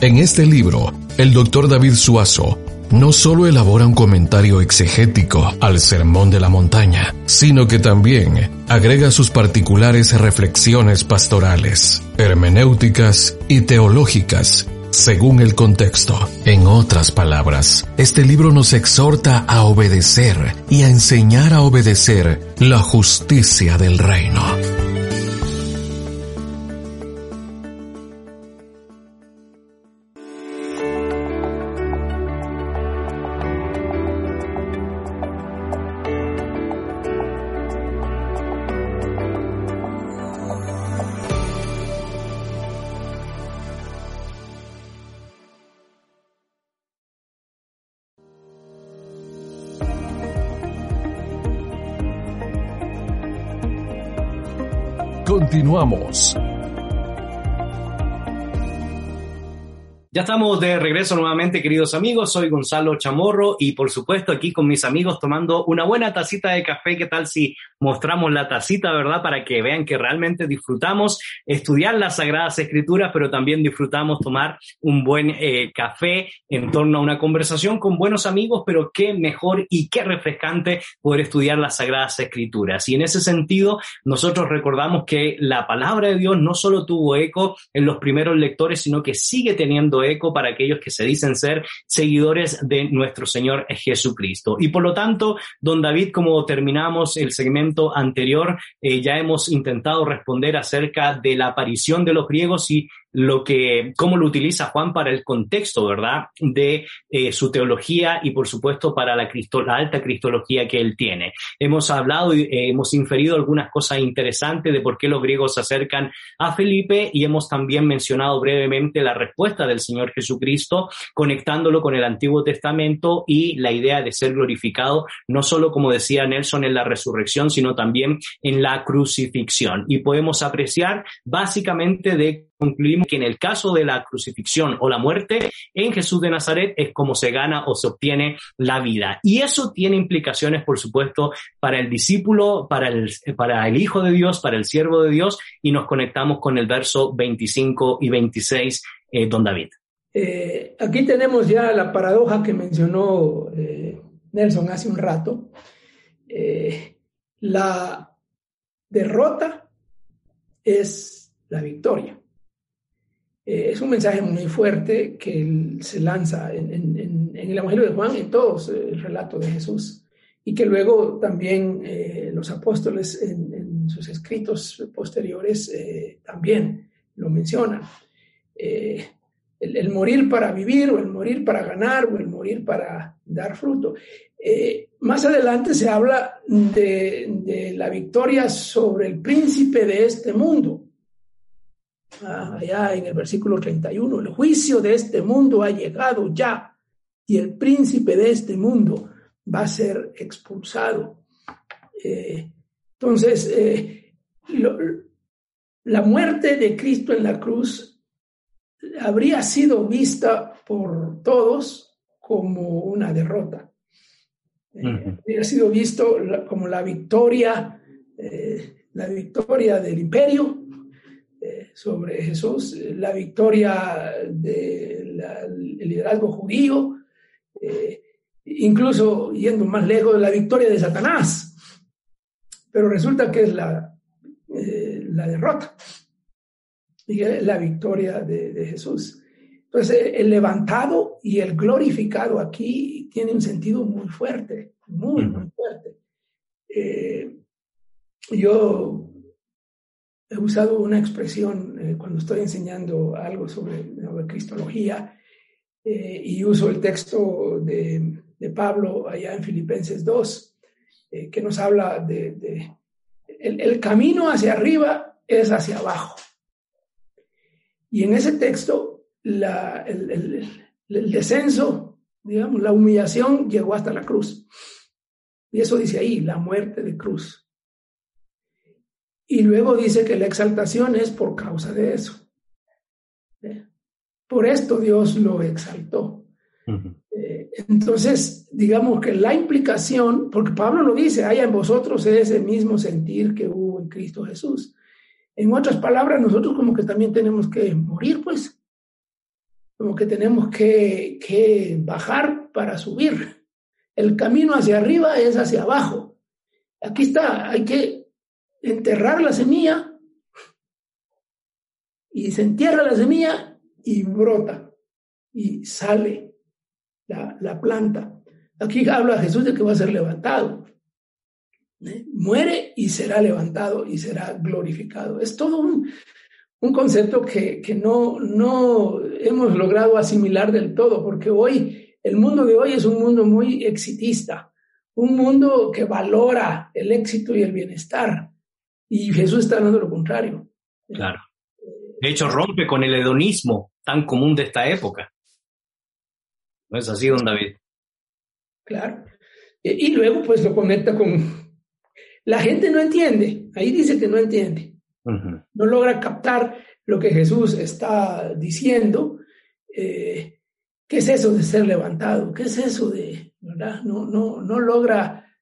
En este libro, el doctor David Suazo no solo elabora un comentario exegético al Sermón de la Montaña, sino que también agrega sus particulares reflexiones pastorales, hermenéuticas y teológicas según el contexto. En otras palabras, este libro nos exhorta a obedecer y a enseñar a obedecer la justicia del reino. Continuamos. Ya estamos de regreso nuevamente, queridos amigos. Soy Gonzalo Chamorro y por supuesto aquí con mis amigos tomando una buena tacita de café. ¿Qué tal si mostramos la tacita, verdad? Para que vean que realmente disfrutamos estudiar las Sagradas Escrituras, pero también disfrutamos tomar un buen eh, café en torno a una conversación con buenos amigos, pero qué mejor y qué refrescante poder estudiar las Sagradas Escrituras. Y en ese sentido, nosotros recordamos que la palabra de Dios no solo tuvo eco en los primeros lectores, sino que sigue teniendo eco para aquellos que se dicen ser seguidores de nuestro Señor Jesucristo. Y por lo tanto, don David, como terminamos el segmento anterior, eh, ya hemos intentado responder acerca de la aparición de los griegos y lo que, cómo lo utiliza Juan para el contexto, ¿verdad? De eh, su teología y por supuesto para la, la alta cristología que él tiene. Hemos hablado y eh, hemos inferido algunas cosas interesantes de por qué los griegos se acercan a Felipe y hemos también mencionado brevemente la respuesta del Señor Jesucristo, conectándolo con el Antiguo Testamento y la idea de ser glorificado, no solo como decía Nelson en la resurrección, sino también en la crucifixión. Y podemos apreciar básicamente de concluimos que en el caso de la crucifixión o la muerte, en Jesús de Nazaret es como se gana o se obtiene la vida. Y eso tiene implicaciones, por supuesto, para el discípulo, para el, para el Hijo de Dios, para el siervo de Dios, y nos conectamos con el verso 25 y 26, eh, don David. Eh, aquí tenemos ya la paradoja que mencionó eh, Nelson hace un rato. la derrota es la victoria. Eh, es un mensaje muy fuerte que se lanza en, el Evangelio de Juan, en todos eh, el relato de Jesús, y que luego también eh, los apóstoles en, sus escritos posteriores también lo mencionan. El, morir para vivir o el morir para ganar o el morir para dar fruto. más adelante se habla de la victoria sobre el príncipe de este mundo allá en el versículo 31, el juicio de este mundo ha llegado ya y el príncipe de este mundo va a ser expulsado. Eh, entonces, eh, la muerte de Cristo en la cruz habría sido vista por todos como una derrota. Eh, habría sido visto como la victoria, la victoria del imperio, sobre Jesús, la victoria del liderazgo judío, eh, incluso yendo más lejos, la victoria de Satanás. Pero resulta que es la, eh, la derrota. y la victoria de, Jesús. Entonces, el levantado y el glorificado aquí tiene un sentido muy fuerte, muy, muy fuerte. Eh, yo he usado una expresión eh, cuando estoy enseñando algo sobre, la cristología eh, y uso el texto de, Pablo allá en Filipenses 2, que nos habla de, el, camino hacia arriba es hacia abajo. Y en ese texto, el, descenso, digamos, la humillación llegó hasta la cruz. Y eso dice ahí, la muerte de cruz. Y luego dice que la exaltación es por causa de eso. Por esto Dios lo exaltó. Eh, entonces, digamos que la implicación, porque Pablo lo dice, haya en vosotros ese mismo sentir que hubo en Cristo Jesús. En otras palabras, nosotros como que también tenemos que morir, pues, como que tenemos que, que bajar para subir. El camino hacia arriba es hacia abajo. Aquí está, hay que enterrar la semilla y se entierra la semilla y brota y sale la, la planta. Aquí habla Jesús de que va a ser levantado. ¿eh? muere y será levantado y será glorificado. Es todo un, un concepto que, que, no, no hemos logrado asimilar del todo, porque hoy, el mundo de hoy es un mundo muy exitista, un mundo que valora el éxito y el bienestar. Y Jesús está hablando lo contrario. Claro. De hecho, rompe con el hedonismo tan común de esta época. ¿No es así, don David? Claro. Y luego, pues lo conecta con, la gente no entiende, ahí dice que no entiende, no logra captar lo que Jesús está diciendo. Eh, ¿Qué es eso de ser levantado? ¿Qué es eso de, verdad? No, no, no logra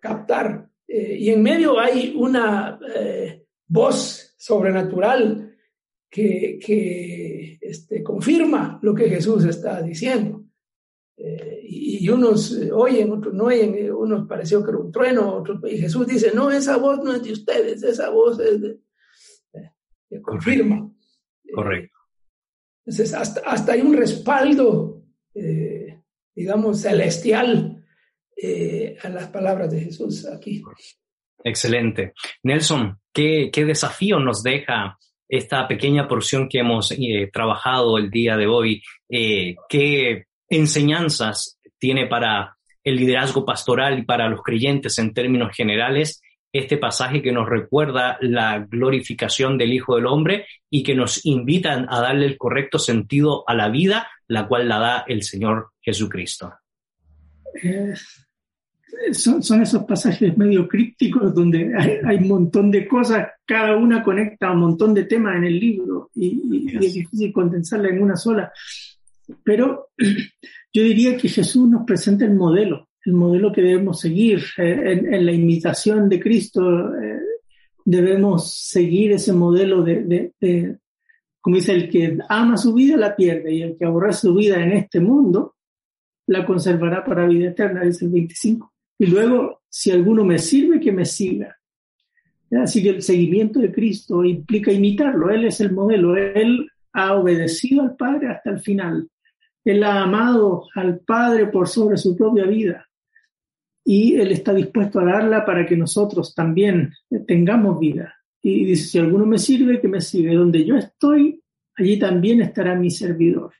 captar. Eh, y en medio hay una eh, voz sobrenatural que, que este, confirma lo que Jesús está diciendo y, unos eh, oyen, otros no oyen, eh, unos pareció que era un trueno, otros, y Jesús dice, no, esa voz no es de ustedes, esa voz es de... Eh, confirma. Correcto. Entonces, hasta, hasta hay un respaldo, digamos, celestial a las palabras de Jesús aquí. Excelente. Nelson, ¿qué, qué desafío nos deja esta pequeña porción que hemos trabajado el día de hoy? ¿Qué enseñanzas tiene para el liderazgo pastoral y para los creyentes en términos generales este pasaje que nos recuerda la glorificación del Hijo del Hombre y que nos invitan a darle el correcto sentido a la vida, la cual la da el Señor Jesucristo. Son, esos pasajes medio crípticos donde hay, un montón de cosas, cada una conecta a un montón de temas en el libro y, y es difícil condensarla en una sola. Pero yo diría que Jesús nos presenta el modelo, el modelo que debemos seguir. Eh, en, la imitación de Cristo eh, debemos seguir ese modelo de, como dice, el que ama su vida la pierde y el que aborrece su vida en este mundo la conservará para vida eterna, dice el 25. Y luego, si alguno me sirve, que me siga. Así que el seguimiento de Cristo implica imitarlo. Él es el modelo. Él ha obedecido al Padre hasta el final. Él ha amado al Padre por sobre su propia vida y Él está dispuesto a darla para que nosotros también tengamos vida. Y dice, si alguno me sirve, que me sirve. Donde yo estoy, allí también estará mi servidor.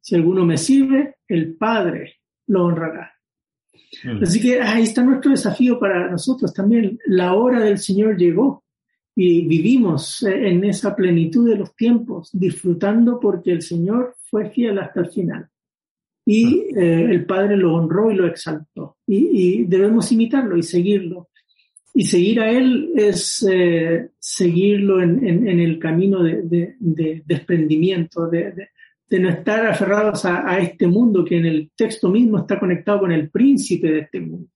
Si alguno me sirve, el Padre lo honrará. Mm. Así que ahí está nuestro desafío para nosotros también. La hora del Señor llegó y vivimos en esa plenitud de los tiempos, disfrutando porque el Señor fue fiel hasta el final. Y eh, el Padre lo honró y lo exaltó. Y, debemos imitarlo y seguirlo. Y seguir a Él es eh, seguirlo en, el camino de, desprendimiento, de, no estar aferrados a, este mundo que en el texto mismo está conectado con el príncipe de este mundo.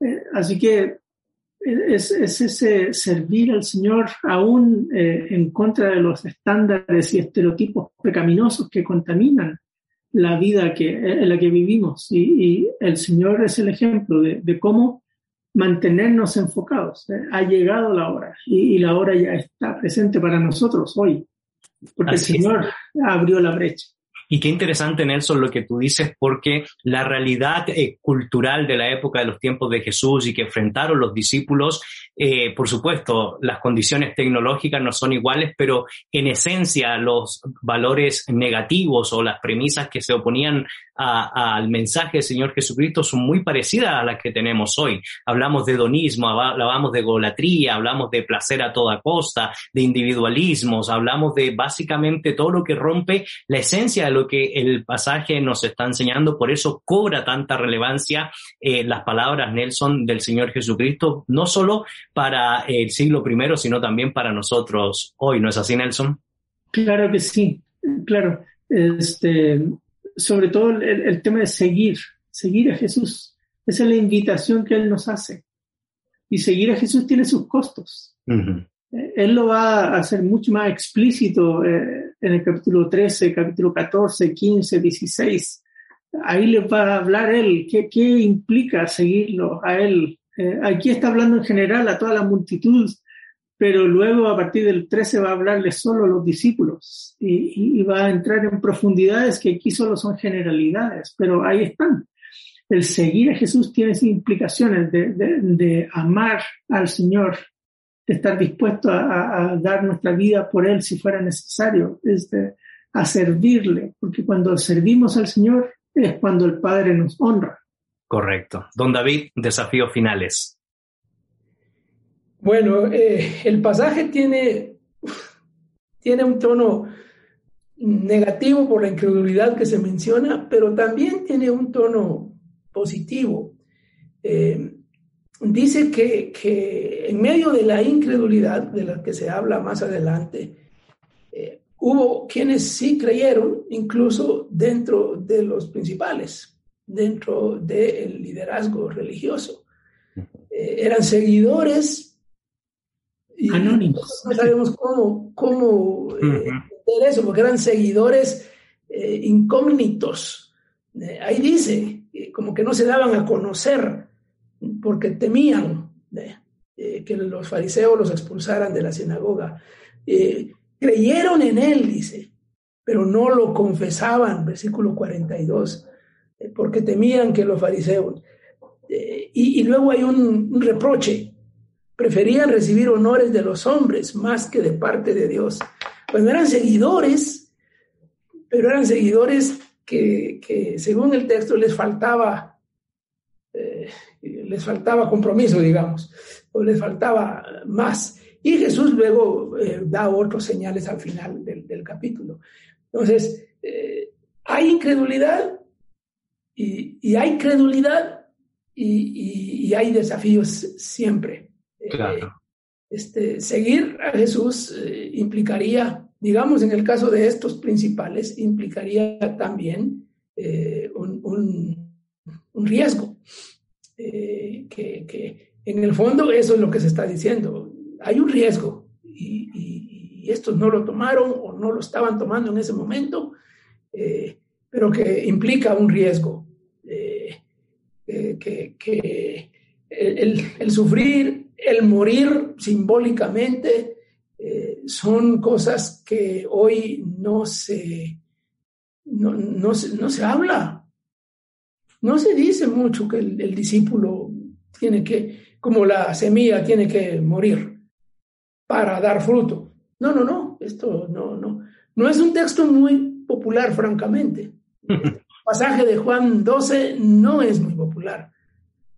Eh, así que es, ese servir al Señor aún eh, en contra de los estándares y estereotipos pecaminosos que contaminan la vida que, en la que vivimos. Y, el Señor es el ejemplo de, cómo mantenernos enfocados. Ha llegado la hora y, la hora ya está presente para nosotros hoy. Porque el Señor abrió la brecha. Y qué interesante, Nelson, lo que tú dices, porque la realidad eh, cultural de la época de los tiempos de Jesús y que enfrentaron los discípulos, eh, por supuesto, las condiciones tecnológicas no son iguales, pero en esencia los valores negativos o las premisas que se oponían al mensaje del Señor Jesucristo son muy parecidas a las que tenemos hoy. Hablamos de hedonismo, hablamos de golatría, hablamos de placer a toda costa, de individualismos, hablamos de básicamente todo lo que rompe la esencia de lo que el pasaje nos está enseñando. Por eso cobra tanta relevancia eh, las palabras, Nelson, del Señor Jesucristo, no solo para el siglo I, sino también para nosotros hoy. ¿No es así, Nelson? Claro que sí, claro. Este, sobre todo el, tema de seguir, seguir a Jesús. Esa es la invitación que Él nos hace. Y seguir a Jesús tiene sus costos. Eh, él lo va a hacer mucho más explícito eh, en el capítulo 13, capítulo 14, 15, 16. Ahí les va a hablar Él, qué, qué implica seguirlo a Él. Eh, aquí está hablando en general a toda la multitud pero luego a partir del 13 va a hablarle solo a los discípulos y, va a entrar en profundidades que aquí solo son generalidades, pero ahí están. El seguir a Jesús tiene implicaciones de, amar al Señor, de estar dispuesto a, dar nuestra vida por Él si fuera necesario, es a servirle, porque cuando servimos al Señor es cuando el Padre nos honra. Correcto. Don David, desafíos finales. Bueno, eh, el pasaje tiene, tiene un tono negativo por la incredulidad que se menciona, pero también tiene un tono positivo. Eh, dice que, en medio de la incredulidad de la que se habla más adelante, eh, hubo quienes sí creyeron, incluso dentro de los principales, dentro del liderazgo religioso. eran seguidores Anónimos. No sabemos cómo, cómo eh, eso, porque eran seguidores eh, incógnitos. Eh, ahí dice, como que no se daban a conocer porque temían que los fariseos los expulsaran de la sinagoga. creyeron en él, dice, pero no lo confesaban, versículo 42, porque temían que los fariseos. Y, y, luego hay un, un reproche preferían recibir honores de los hombres más que de parte de Dios. Pues no eran seguidores, pero eran seguidores que, según el texto les faltaba, eh, les faltaba compromiso, digamos, o les faltaba más. Y Jesús luego eh, da otros señales al final del, capítulo. Entonces, eh, hay incredulidad y, hay credulidad y hay desafíos siempre. Claro. Este, seguir a Jesús eh, implicaría, digamos, en el caso de estos principales, implicaría también eh, un, riesgo. Eh, que, en el fondo eso es lo que se está diciendo. Hay un riesgo y, estos no lo tomaron o no lo estaban tomando en ese momento, pero que implica un riesgo. que, el, el, sufrir el morir simbólicamente eh, son cosas que hoy no se, no, se, habla. No se dice mucho que el, discípulo tiene que, como la semilla tiene que morir para dar fruto. No, no, no, esto no, no. No es un texto muy popular, francamente. El pasaje de Juan 12 no es muy popular,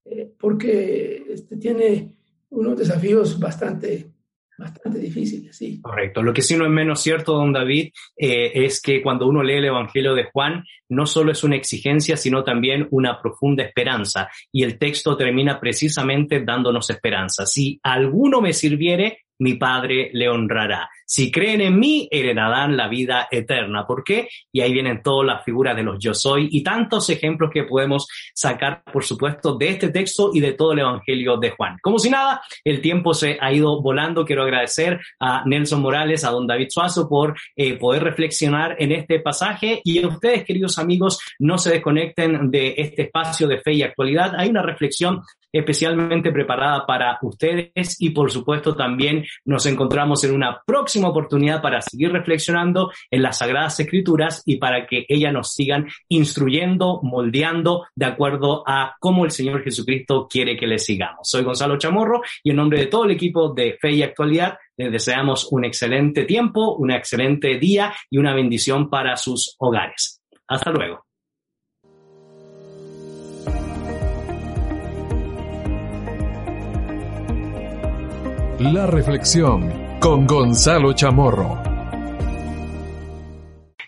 eh, porque este, tiene unos desafíos bastante, bastante difíciles, sí. Correcto. Lo que sí no es menos cierto, don David, eh, es que cuando uno lee el Evangelio de Juan, no solo es una exigencia, sino también una profunda esperanza. Y el texto termina precisamente dándonos esperanza. Si alguno me sirviere, mi Padre le honrará. Si creen en mí, heredarán la vida eterna. ¿Por qué? Y ahí vienen todas las figuras de los yo soy y tantos ejemplos que podemos sacar, por supuesto, de este texto y de todo el Evangelio de Juan. Como si nada, el tiempo se ha ido volando. Quiero agradecer a Nelson Morales, a don David Suazo por eh, poder reflexionar en este pasaje y a ustedes, queridos amigos, no se desconecten de este espacio de fe y actualidad. Hay una reflexión especialmente preparada para ustedes y por supuesto también nos encontramos en una próxima oportunidad para seguir reflexionando en las Sagradas Escrituras y para que ellas nos sigan instruyendo, moldeando de acuerdo a cómo el Señor Jesucristo quiere que le sigamos. Soy Gonzalo Chamorro y en nombre de todo el equipo de Fe y Actualidad les deseamos un excelente tiempo, un excelente día y una bendición para sus hogares. Hasta luego. La reflexión con Gonzalo Chamorro.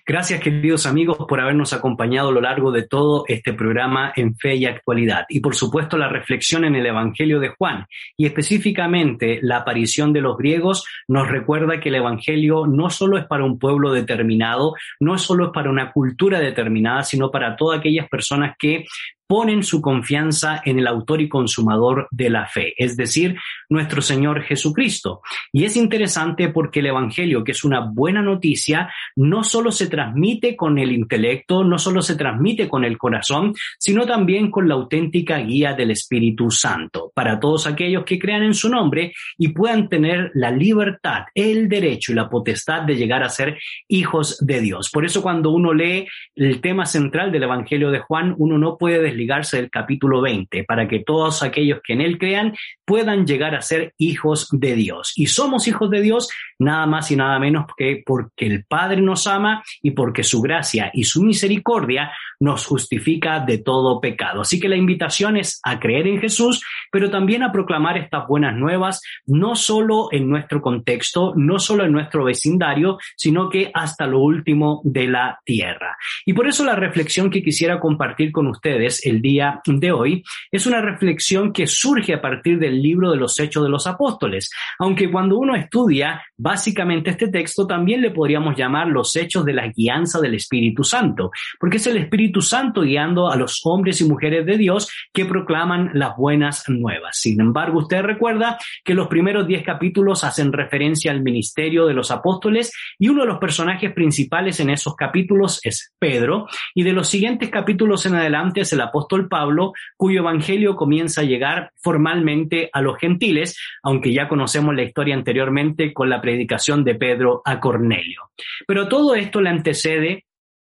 Gracias, queridos amigos, por habernos acompañado a lo largo de todo este programa en Fe y Actualidad. Y por supuesto, la reflexión en el Evangelio de Juan y específicamente la aparición de los griegos nos recuerda que el Evangelio no solo es para un pueblo determinado, no solo es para una cultura determinada, sino para todas aquellas personas que ponen su confianza en el autor y consumador de la fe, es decir, nuestro Señor Jesucristo. Y es interesante porque el Evangelio, que es una buena noticia, no solo se transmite con el intelecto, no solo se transmite con el corazón, sino también con la auténtica guía del Espíritu Santo, para todos aquellos que crean en su nombre y puedan tener la libertad, el derecho y la potestad de llegar a ser hijos de Dios. Por eso cuando uno lee el tema central del Evangelio de Juan, uno no puede ligarse del capítulo 20, para que todos aquellos que en él crean puedan llegar a ser hijos de Dios. Y somos hijos de Dios nada más y nada menos que porque el Padre nos ama y porque su gracia y su misericordia nos justifica de todo pecado. Así que la invitación es a creer en Jesús, pero también a proclamar estas buenas nuevas, no solo en nuestro contexto, no solo en nuestro vecindario, sino que hasta lo último de la tierra. Y por eso la reflexión que quisiera compartir con ustedes el día de hoy es una reflexión que surge a partir del libro de los Hechos de los Apóstoles, aunque cuando uno estudia básicamente este texto también le podríamos llamar los Hechos de la guianza del Espíritu Santo, porque es el Espíritu Santo guiando a los hombres y mujeres de Dios que proclaman las buenas nuevas. Sin embargo, usted recuerda que los primeros diez capítulos hacen referencia al ministerio de los apóstoles y uno de los personajes principales en esos capítulos es Pedro y de los siguientes capítulos en adelante es el apóstol Pablo, cuyo evangelio comienza a llegar formalmente a los gentiles, aunque ya conocemos la historia anteriormente con la predicación de Pedro a Cornelio. Pero todo esto le antecede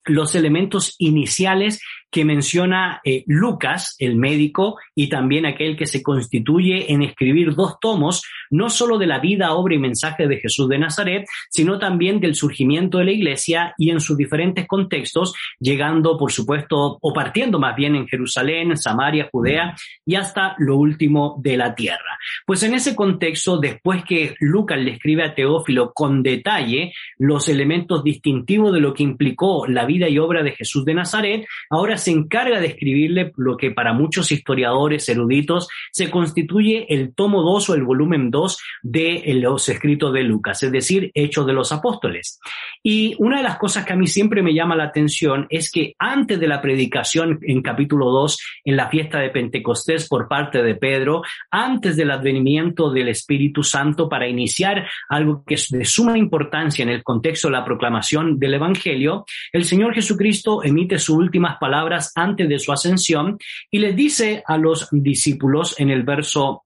los elementos iniciales que menciona eh, Lucas, el médico, y también aquel que se constituye en escribir dos tomos, no solo de la vida, obra y mensaje de Jesús de Nazaret, sino también del surgimiento de la iglesia y en sus diferentes contextos, llegando, por supuesto, o partiendo más bien en Jerusalén, Samaria, Judea y hasta lo último de la tierra. Pues en ese contexto, después que Lucas le escribe a Teófilo con detalle los elementos distintivos de lo que implicó la vida y obra de Jesús de Nazaret, ahora se encarga de escribirle lo que para muchos historiadores eruditos se constituye el tomo 2 o el volumen 2 de los escritos de Lucas, es decir, Hechos de los Apóstoles. Y una de las cosas que a mí siempre me llama la atención es que antes de la predicación en capítulo 2, en la fiesta de Pentecostés por parte de Pedro, antes del advenimiento del Espíritu Santo para iniciar algo que es de suma importancia en el contexto de la proclamación del Evangelio, el Señor Jesucristo emite sus últimas palabras antes de su ascensión y les dice a los discípulos en el verso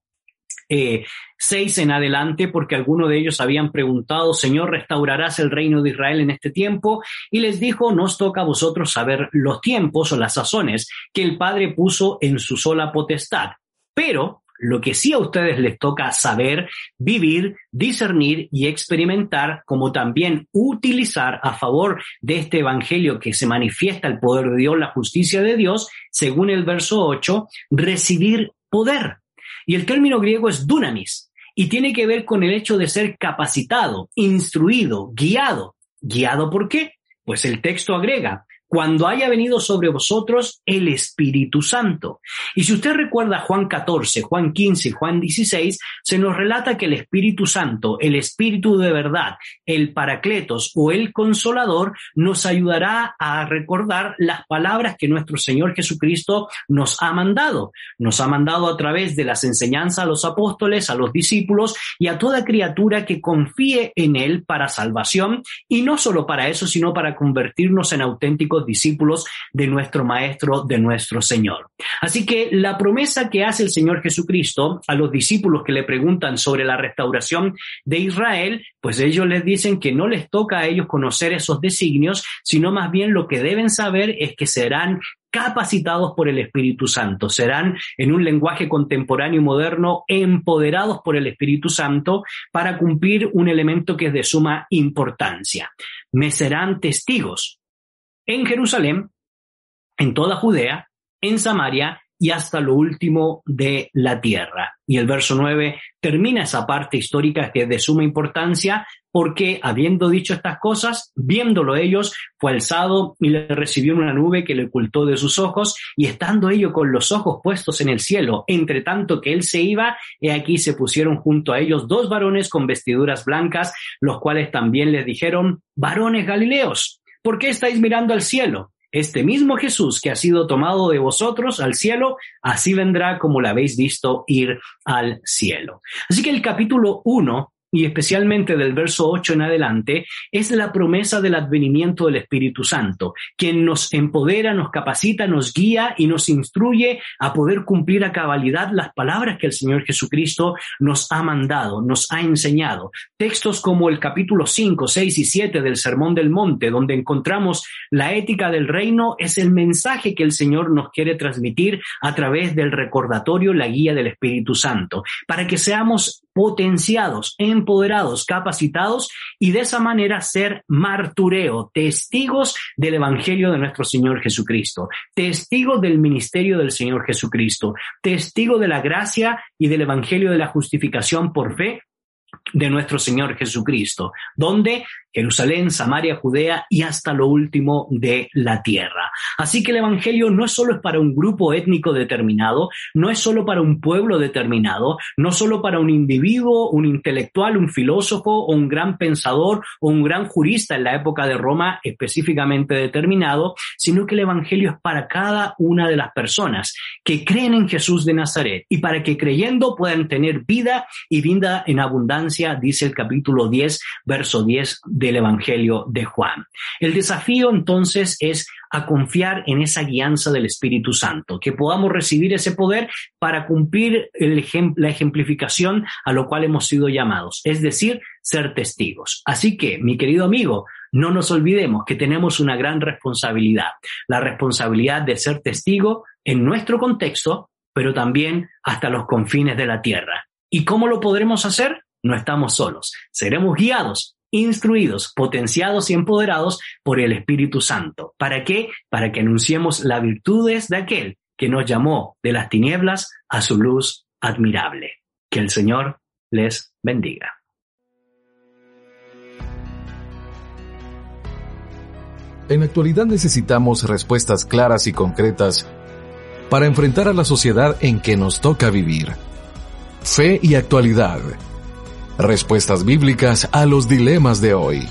eh, 6 en adelante, porque algunos de ellos habían preguntado, Señor, ¿restaurarás el reino de Israel en este tiempo? Y les dijo, nos toca a vosotros saber los tiempos o las sazones que el Padre puso en su sola potestad. Pero lo que sí a ustedes les toca saber, vivir, discernir y experimentar, como también utilizar a favor de este evangelio que se manifiesta el poder de Dios, la justicia de Dios, según el verso 8, recibir poder. Y el término griego es dunamis y tiene que ver con el hecho de ser capacitado, instruido, guiado. ¿Guiado por qué? Pues el texto agrega, cuando haya venido sobre vosotros el Espíritu Santo. Y si usted recuerda Juan 14, Juan 15 y Juan 16, se nos relata que el Espíritu Santo, el Espíritu de verdad, el Paracletos o el Consolador, nos ayudará a recordar las palabras que nuestro Señor Jesucristo nos ha mandado. Nos ha mandado a través de las enseñanzas a los apóstoles, a los discípulos y a toda criatura que confíe en Él para salvación y no solo para eso, sino para convertirnos en auténticos discípulos de nuestro Maestro, de nuestro Señor. Así que la promesa que hace el Señor Jesucristo a los discípulos que le preguntan sobre la restauración de Israel, pues ellos les dicen que no les toca a ellos conocer esos designios, sino más bien lo que deben saber es que serán capacitados por el Espíritu Santo, serán en un lenguaje contemporáneo y moderno empoderados por el Espíritu Santo para cumplir un elemento que es de suma importancia. Me serán testigos en Jerusalén, en toda Judea, en Samaria y hasta lo último de la tierra. Y el verso 9 termina esa parte histórica que es de suma importancia porque habiendo dicho estas cosas, viéndolo ellos, fue alzado y le recibió una nube que le ocultó de sus ojos, y estando ellos con los ojos puestos en el cielo, entre tanto que él se iba, he aquí se pusieron junto a ellos dos varones con vestiduras blancas, los cuales también les dijeron, varones Galileos, ¿por qué estáis mirando al cielo? Este mismo Jesús que ha sido tomado de vosotros al cielo, así vendrá como lo habéis visto ir al cielo. Así que el capítulo 1 y especialmente del verso 8 en adelante, es la promesa del advenimiento del Espíritu Santo, quien nos empodera, nos capacita, nos guía y nos instruye a poder cumplir a cabalidad las palabras que el Señor Jesucristo nos ha mandado, nos ha enseñado. Textos como el capítulo 5, 6 y 7 del Sermón del Monte, donde encontramos la ética del reino, es el mensaje que el Señor nos quiere transmitir a través del recordatorio, la guía del Espíritu Santo, para que seamos potenciados, empoderados, capacitados y de esa manera ser martureo, testigos del Evangelio de nuestro Señor Jesucristo, testigos del ministerio del Señor Jesucristo, testigos de la gracia y del Evangelio de la justificación por fe de nuestro Señor Jesucristo, donde Jerusalén, Samaria, Judea y hasta lo último de la tierra. Así que el Evangelio no es solo para un grupo étnico determinado, no es solo para un pueblo determinado, no solo para un individuo, un intelectual, un filósofo o un gran pensador o un gran jurista en la época de Roma específicamente determinado, sino que el Evangelio es para cada una de las personas que creen en Jesús de Nazaret y para que creyendo puedan tener vida y vida en abundancia, dice el capítulo 10, verso 10 del Evangelio de Juan. El desafío entonces es a confiar en esa guianza del Espíritu Santo, que podamos recibir ese poder para cumplir la ejemplificación a lo cual hemos sido llamados, es decir, ser testigos. Así que, mi querido amigo, no nos olvidemos que tenemos una gran responsabilidad, la responsabilidad de ser testigo en nuestro contexto, pero también hasta los confines de la tierra. ¿Y cómo lo podremos hacer? No estamos solos, seremos guiados instruidos, potenciados y empoderados por el Espíritu Santo. ¿Para qué? Para que anunciemos las virtudes de aquel que nos llamó de las tinieblas a su luz admirable. Que el Señor les bendiga. En la actualidad necesitamos respuestas claras y concretas para enfrentar a la sociedad en que nos toca vivir. Fe y actualidad Respuestas bíblicas a los dilemas de hoy.